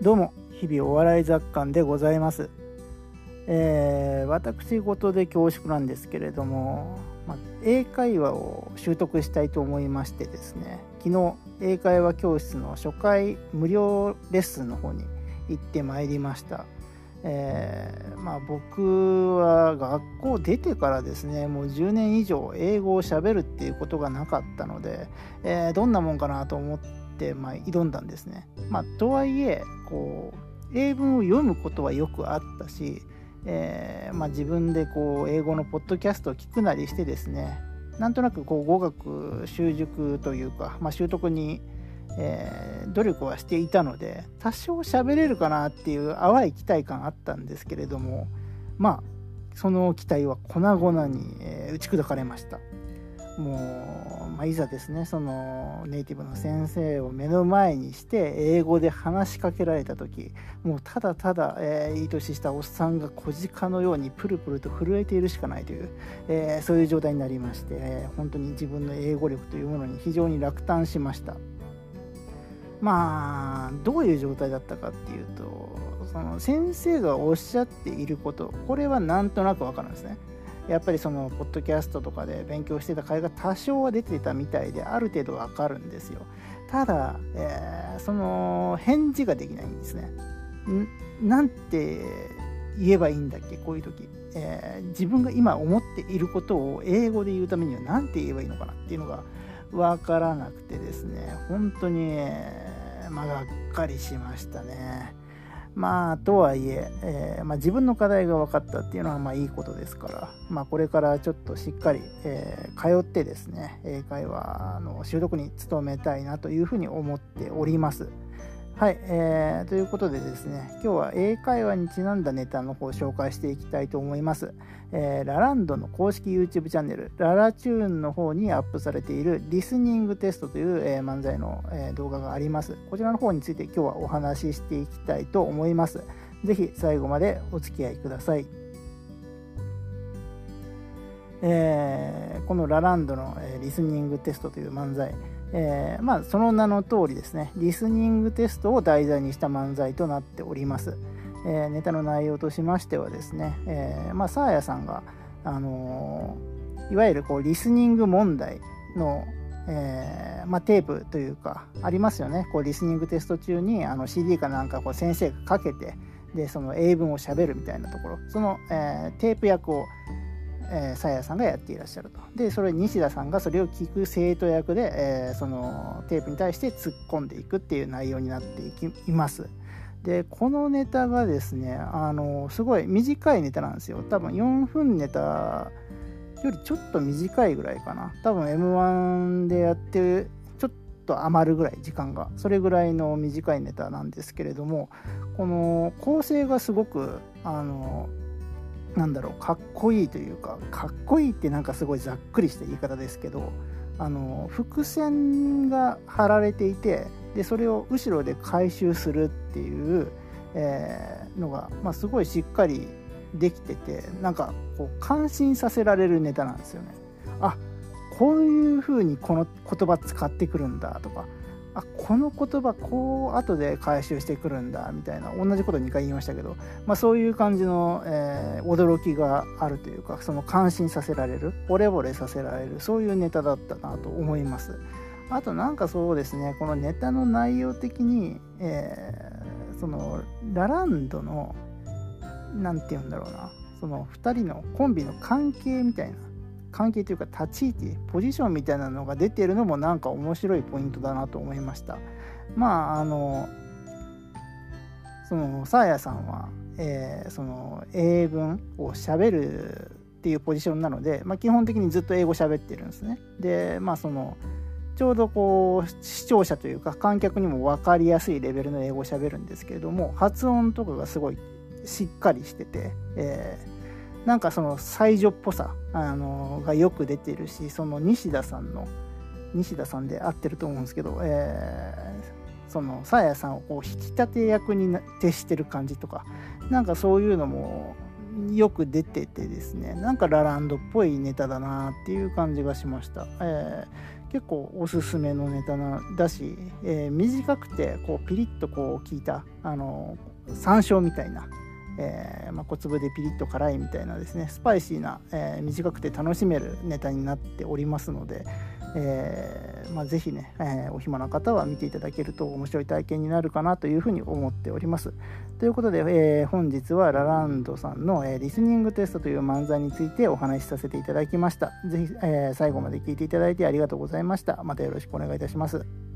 どうも日々お笑い雑感でございます、えー、私事で恐縮なんですけれども、まあ、英会話を習得したいと思いましてですね昨日英会話教室の初回無料レッスンの方に行ってまいりました。えー、まあ、僕は学校出てからですねもう10年以上英語をしゃべるっていうことがなかったので、えー、どんなもんかなと思って、まあ、挑んだんですね。まあ、とはいえこう英文を読むことはよくあったし、えー、まあ、自分でこう英語のポッドキャストを聞くなりしてですねなんとなくこう語学習熟というか、ま、習得に、えー、努力はしていたので多少喋れるかなっていう淡い期待感あったんですけれどもまあその期待は粉々に、え、打ち砕かれました。もう、まあ、いざですねそのネイティブの先生を目の前にして英語で話しかけられた時もうただただ、えー、いい年したおっさんが小鹿のようにプルプルと震えているしかないという、えー、そういう状態になりまして、えー、本当に自分の英語力というものに非常に落胆しました。まあどういう状態だったかっていうとその先生がおっしゃっていることこれはなんとなくわかるんですね。やっぱりそのポッドキャストとかで勉強してた会が多少は出てたみたいである程度わかるんですよ。ただ、えー、その返事ができないんですね。なんて言えばいいんだっけ？こういう時、えー、自分が今思っていることを英語で言うためには何て言えばいいのかなっていうのが分からなくてですね。本当に、まあ、がっかりしましたね。まあとはいええー、まあ、自分の課題が分かったっていうのはまあいいことですから、まあ、これからちょっとしっかり、えー、通ってですね英会話の習得に努めたいなというふうに思っております。はい、えー、ということでですね、今日は英会話にちなんだネタの方を紹介していきたいと思います。えー、ラランドの公式 YouTube チャンネル、ララチューンの方にアップされているリスニングテストという、えー、漫才の、え、動画があります。こちらの方について今日はお話ししていきたいと思います。ぜひ最後までお付き合いください。えー、このラランドの、え、リスニングテストという漫才、えー、まあ、その名の通りですね、リスニングテストを題材にした漫才となっております。えー、ネタの内容としましてはですね、えー、まあ、サーヤさんが、あのいわゆるこうリスニング問題の、えまあ、テープというか、ありますよね、こうリスニングテスト中にあの CD かなんかこう先生がかけて、でその英文をしゃべるみたいなところ、その、えテープ役をえー、さやさんがやっていらっしゃると。で、それ西田さんがそれを聞く生徒役で、えー、そのテープに対して突っ込んでいくっていう内容になっていきます。で、このネタがですね、あのすごい短いネタなんですよ。多分4分ネタよりちょっと短いぐらいかな。多分 M1 でやってちょっと余るぐらい時間が。それぐらいの短いネタなんですけれども、この構成がすごく、あのなんだろうかっこいいというかかっこいいってなんかすごいざっくりした言い方ですけどあの伏線が張られていてでそれを後ろで回収するっていう、えー、のが、まあ、すごいしっかりできててなんかこう感心させられるネタなんですよね。あこういう風にこの言葉使ってくるんだとかあこの言葉こう後で回収してくるんだみたいな同じこと2回言いましたけど、まあ、そういう感じの、えー、驚きがあるというかその感心させられる惚れ惚れさせられるそういうネタだったなと思います。あとなんかそうですねこのネタの内容的に、えー、そのラランドの何て言うんだろうなその2人のコンビの関係みたいな関係というか立ち位置ポジションみたいなのが出てるのもなんか面白いポイントだなと思いました。まああのそのサーヤさんは、えー、その英文をしゃべるっていうポジションなので、まあ、基本的にずっと英語喋ってるんですね。でまあそのちょうどこう視聴者というか観客にも分かりやすいレベルの英語をしゃべるんですけれども発音とかがすごいしっかりしてて、えーなんかその才女っぽさ、あのがよく出てるしその西田さんの西田さんで合ってると思うんですけど、えー、そのさやさんをこう引き立て役に徹してる感じとかなんかそういうのもよく出ててですねなんかラランドっぽいネタだなっていう感じがしました、えー、結構おすすめのネタなだし、えー、短くてこうピリッとこう効いたあの山椒みたいな、えーまあ、小粒でピリッと辛いみたいなですねスパイシーな、えー、短くて楽しめるネタになっておりますので、えーまあ、ぜひね、えー、お暇な方は見ていただけると面白い体験になるかなというふうに思っております。ということで、えー、本日はラランドさんの、えー、リスニングテストという漫才についてお話しさせていただきました。ぜひ、えー、最後まで聞いていただいてありがとうございました。またよろしくお願いいたします。